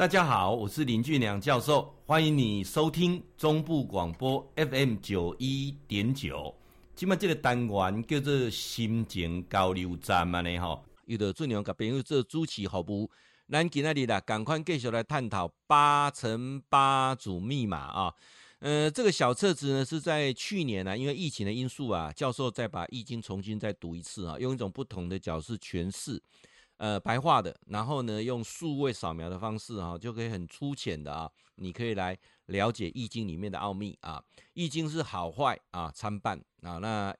大家好，我是林俊良教授，欢迎你收听中部广播 FM 九一点九。今麦这个单元叫做心情交流站嘛呢吼，有的俊良甲朋友做主持服务，咱今仔日啦，赶快继续来探讨八乘八组密码啊。呃，这个小册子呢是在去年呢、因为疫情的因素啊，教授再把易经重新再读一次啊，用一种不同的角色诠释。呃，白话的，然后呢，用数位扫描的方式啊，就可以很粗浅的啊，你可以来了解易经里面的奥秘啊。易经是好坏啊参半啊，那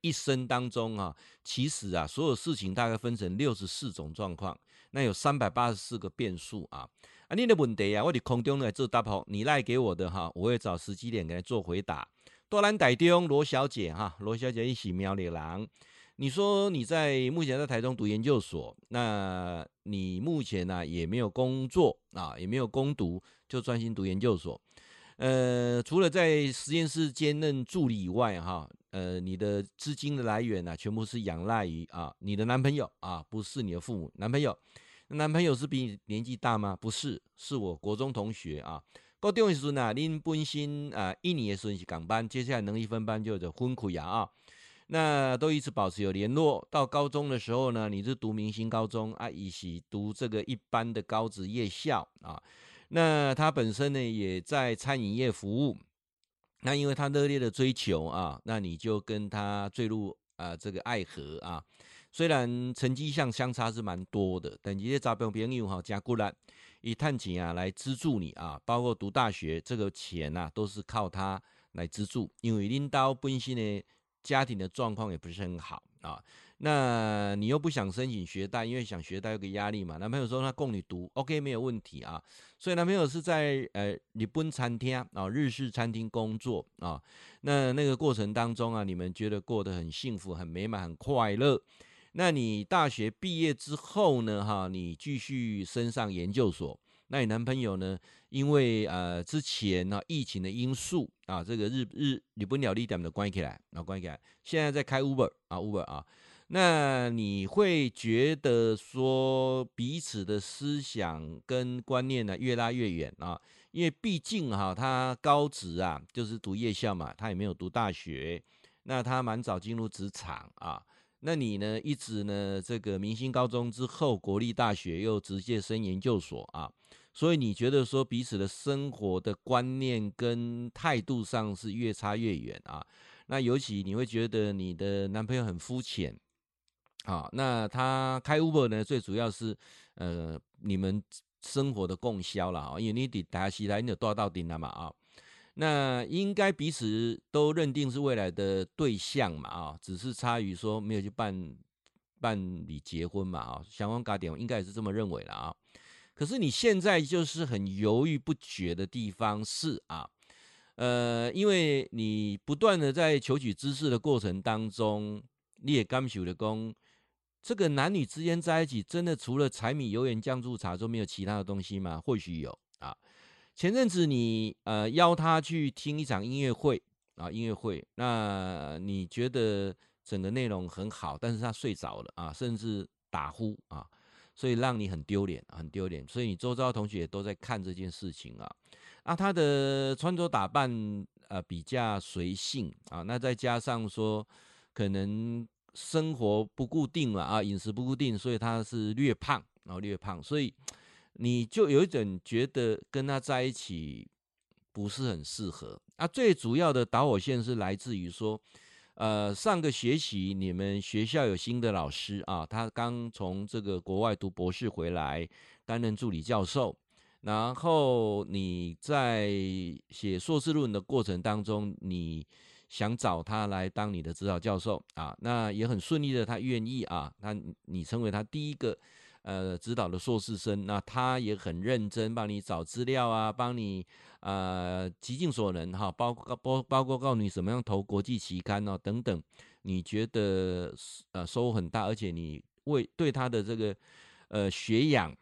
一生当中啊，其实啊，所有事情大概分成六十四种状况，那有三百八十四个变数啊。啊，你的问题啊，我在空中来做答复，你赖给我的哈，我会找时机点给他做回答。多兰台中罗小姐哈，罗小姐一起苗栗郎。你说你在目前在台中读研究所，那你目前呢、啊、也没有工作啊，也没有工读，就专心读研究所。呃，除了在实验室兼任助理以外，哈，呃，你的资金的来源呢、啊，全部是仰赖于啊你的男朋友啊，不是你的父母。男朋友，男朋友是比你年纪大吗？不是，是我国中同学啊。高中时呢，您本身啊一年的时候是港班，接下来能力分班就有分开啊。那都一直保持有联络。到高中的时候呢，你是读明星高中啊，以及读这个一般的高职夜校啊。那他本身呢也在餐饮业服务。那因为他热烈的追求啊，那你就跟他坠入啊这个爱河啊。虽然成绩上相差是蛮多的，但这些找朋友哈加过来以探亲啊来资助你啊，包括读大学这个钱呐、啊、都是靠他来资助，因为领导本身呢。家庭的状况也不是很好啊，那你又不想申请学贷，因为想学贷有个压力嘛。男朋友说他供你读，OK 没有问题啊。所以男朋友是在呃日本餐厅啊，日式餐厅工作啊。那那个过程当中啊，你们觉得过得很幸福、很美满、很快乐。那你大学毕业之后呢？哈，你继续升上研究所。那你男朋友呢？因为呃之前呢、疫情的因素啊，这个日日日本料理店的关起来，啊关起来，现在在开 Uber 啊 Uber 啊，那你会觉得说彼此的思想跟观念呢越拉越远啊？因为毕竟哈、他高职啊就是读夜校嘛，他也没有读大学，那他蛮早进入职场啊。那你呢一直呢这个明星高中之后国立大学又直接升研究所啊？所以你觉得说彼此的生活的观念跟态度上是越差越远啊？那尤其你会觉得你的男朋友很肤浅啊？那他开 Uber 呢，最主要是呃你们生活的供销了啊，因为你得打西来，你有多少到顶了嘛啊？那应该彼此都认定是未来的对象嘛啊？只是差于说没有去办办理结婚嘛啊？相关家庭应该也是这么认为了啊。可是你现在就是很犹豫不决的地方是啊，呃，因为你不断的在求取知识的过程当中，你也感受的功，这个男女之间在一起，真的除了柴米油盐酱醋茶，就没有其他的东西吗？或许有啊。前阵子你呃邀他去听一场音乐会啊，音乐会，那你觉得整个内容很好，但是他睡着了啊，甚至打呼啊。所以让你很丢脸，很丢脸。所以你周遭同学也都在看这件事情啊。啊，他的穿着打扮呃比较随性啊，那再加上说可能生活不固定了啊，饮食不固定，所以他是略胖，然后略胖，所以你就有一种觉得跟他在一起不是很适合。啊，最主要的导火线是来自于说。呃，上个学期你们学校有新的老师啊，他刚从这个国外读博士回来，担任助理教授。然后你在写硕士论文的过程当中，你想找他来当你的指导教授啊，那也很顺利的，他愿意啊，那你成为他第一个。呃，指导的硕士生，那他也很认真，帮你找资料啊，帮你呃极尽所能哈，包括包包括告诉你怎么样投国际期刊哦等等，你觉得呃收获很大，而且你为对他的这个呃学养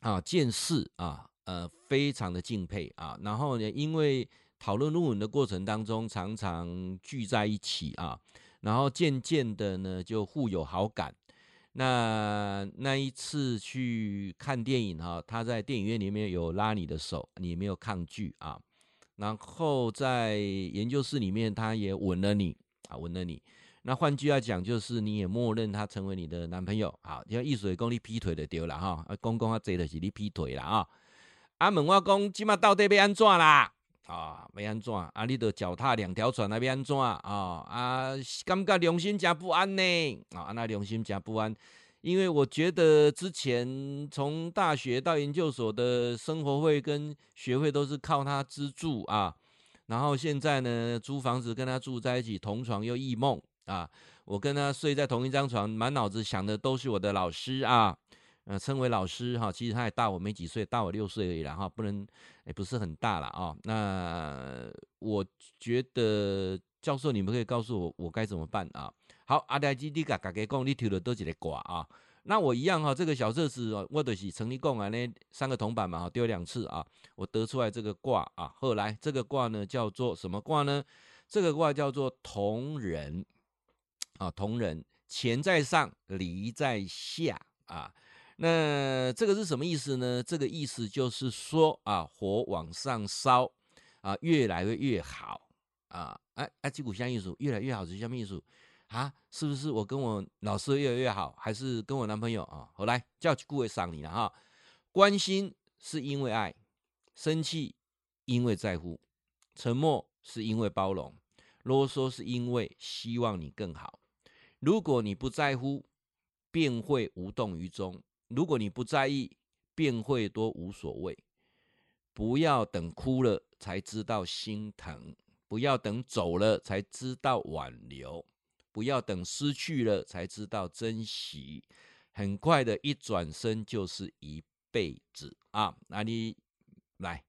啊见识啊呃非常的敬佩啊，然后呢，因为讨论论文的过程当中常常聚在一起啊，然后渐渐的呢就互有好感。那那一次去看电影哈，他在电影院里面有拉你的手，你没有抗拒啊。然后在研究室里面，他也吻了你啊，吻了你。那换句话讲，就是你也默认他成为你的男朋友。好，像意思讲你劈腿就对了哈，公公他贼的是你劈腿了啊。阿问我讲，今麦到底要安怎啦？啊，要安怎？啊，你都脚踏两条船，那要安怎？啊，啊，感觉良心真不安呢。啊，那良心真不安，因为我觉得之前从大学到研究所的生活费跟学费都是靠他资助啊。然后现在呢，租房子跟他住在一起，同床又异梦啊。我跟他睡在同一张床，满脑子想的都是我的老师啊。呃，称为老师哈，其实他也大我没几岁，大我六岁而已啦哈，不能也不是很大了啊。那我觉得教授，你们可以告诉我，我该怎么办啊？好，阿呆基你嘎嘎给讲，你抽了多几个卦啊？那我一样哈，这个小册子我都是成立共啊，那三个铜板嘛哈，丢两次啊，我得出来这个卦啊。后来这个卦呢叫做什么卦呢？这个卦叫做同人啊，同人，钱在上，离在下啊。那这个是什么意思呢？这个意思就是说啊，火往上烧啊，越来越越好啊！哎哎，这股相意思越来越好是什么意思啊？是不是我跟我老师越来越好，还是跟我男朋友啊？好来叫顾位赏你了哈。关心是因为爱，生气因为在乎，沉默是因为包容，啰嗦是因为希望你更好。如果你不在乎，便会无动于衷。如果你不在意，便会多无所谓。不要等哭了才知道心疼，不要等走了才知道挽留，不要等失去了才知道珍惜。很快的一转身就是一辈子啊！那你来，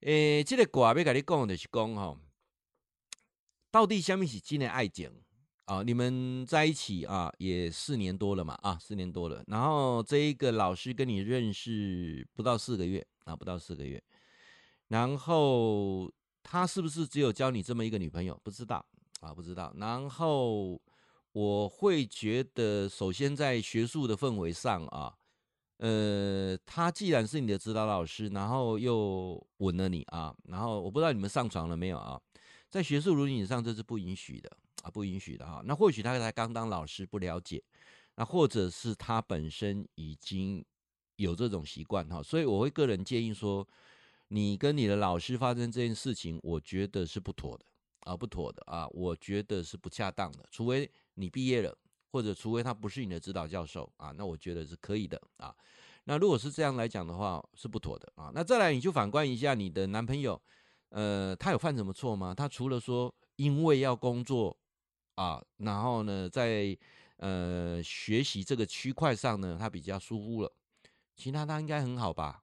诶，这个卦要跟你讲的是讲哈，到底什么是真的爱情？啊，你们在一起啊，也四年多了嘛，啊，四年多了。然后这一个老师跟你认识不到四个月啊，不到四个月。然后他是不是只有交你这么一个女朋友？不知道啊，不知道。然后我会觉得，首先在学术的氛围上啊，呃，他既然是你的指导老师，然后又吻了你啊，然后我不知道你们上床了没有啊，在学术伦理上这是不允许的。啊，不允许的哈。那或许他才刚当老师，不了解，那或者是他本身已经有这种习惯哈。所以我会个人建议说，你跟你的老师发生这件事情，我觉得是不妥的啊，不妥的啊，我觉得是不恰当的。除非你毕业了，或者除非他不是你的指导教授啊，那我觉得是可以的啊。那如果是这样来讲的话，是不妥的啊。那再来，你就反观一下你的男朋友，呃，他有犯什么错吗？他除了说因为要工作。啊，然后呢，在呃学习这个区块上呢，他比较疏忽了，其他他应该很好吧？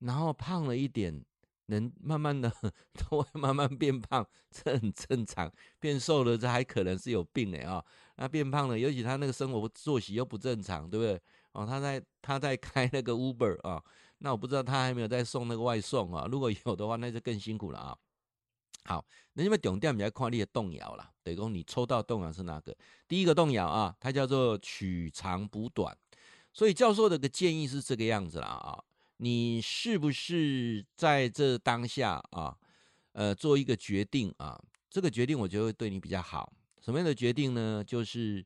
然后胖了一点，能慢慢的 都会慢慢变胖，这很正常。变瘦了，这还可能是有病哎啊！那变胖了，尤其他那个生活作息又不正常，对不对？哦，他在他在开那个 Uber 啊，那我不知道他还没有在送那个外送啊，如果有的话，那就更辛苦了啊。好，那因为重点比较看你的动摇啦，等于说你抽到动摇是哪个？第一个动摇啊，它叫做取长补短，所以教授的个建议是这个样子啦啊，你是不是在这当下啊，呃，做一个决定啊？这个决定我觉得会对你比较好。什么样的决定呢？就是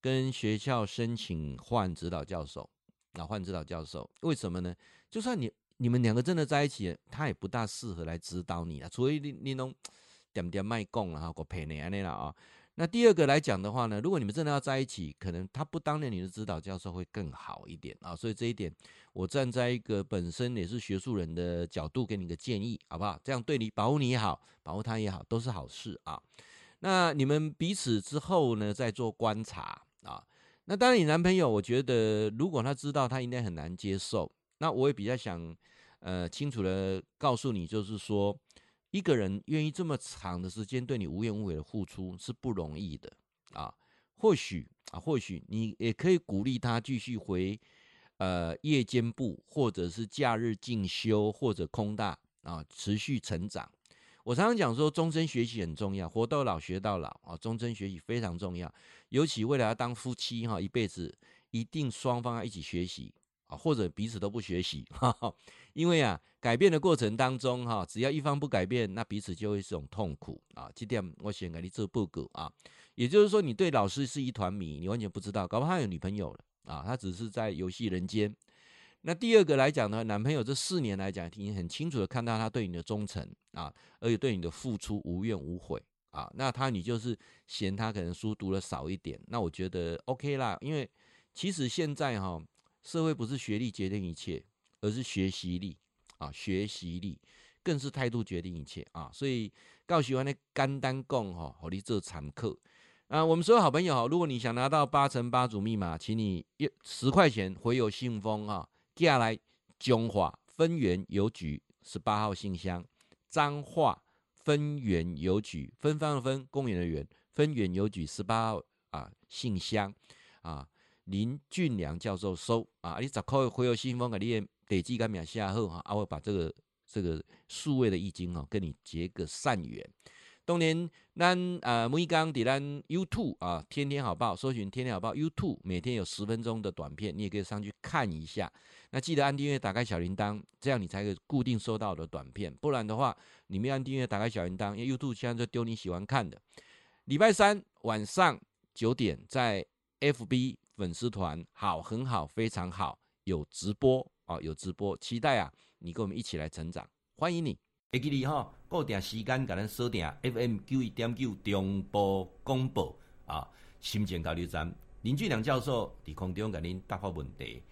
跟学校申请换指导教授啊，换指导教授。为什么呢？就算你。你们两个真的在一起，他也不大适合来指导你啊，除非你你弄点点卖供了哈，我陪你啊那了啊。那第二个来讲的话呢，如果你们真的要在一起，可能他不当你的指导教授会更好一点啊。所以这一点，我站在一个本身也是学术人的角度给你个建议，好不好？这样对你保护你也好，保护他也好，都是好事啊。那你们彼此之后呢，再做观察啊。那当然，你男朋友，我觉得如果他知道，他应该很难接受。那我也比较想，呃，清楚的告诉你，就是说，一个人愿意这么长的时间对你无怨无悔的付出是不容易的啊。或许啊，或许你也可以鼓励他继续回，呃，夜间部或者是假日进修或者空大啊，持续成长。我常常讲说，终身学习很重要，活到老学到老啊，终身学习非常重要。尤其未来要当夫妻哈，一辈子。一定双方要一起学习啊，或者彼此都不学习，哈哈，因为啊，改变的过程当中哈，只要一方不改变，那彼此就会是种痛苦啊。这点我先给你做报告啊，也就是说，你对老师是一团迷，你完全不知道，搞不好他有女朋友了啊，他只是在游戏人间。那第二个来讲呢，男朋友这四年来讲，已经很清楚的看到他对你的忠诚啊，而且对你的付出无怨无悔啊。那他你就是嫌他可能书读的少一点，那我觉得 OK 啦，因为其实现在哈，社会不是学历决定一切，而是学习力啊，学习力更是态度决定一切啊。所以告喜欢的简单讲哈，好你做常客啊。我们所有好朋友哈，如果你想拿到八乘八组密码，请你一十块钱回邮信封啊。接下来，彰化分园邮局十八号信箱，彰化分园邮局分方的分，公园的园，分园邮局十八号啊信箱啊，林俊良教授收啊，你十块回邮信封给你的地址跟名下后哈，啊，我把这个这个数位的易经哦，跟你结个善缘。当年咱啊，每刚在咱 YouTube 啊，天天好报，搜寻天天好报 YouTube，每天有十分钟的短片，你也可以上去看一下。那记得按订阅，打开小铃铛，这样你才可以固定收到的短片。不然的话，你没按订阅，打开小铃铛，因为 YouTube 现在就丢你喜欢看的。礼拜三晚上九点，在 FB 粉丝团，好，很好，非常好，有直播啊，有直播，期待啊，你跟我们一起来成长，欢迎你。会记你哈，固定时间，甲咱锁定 FM 九一点九中波广播啊，心情交流站林俊良教授伫空中甲您答复问题。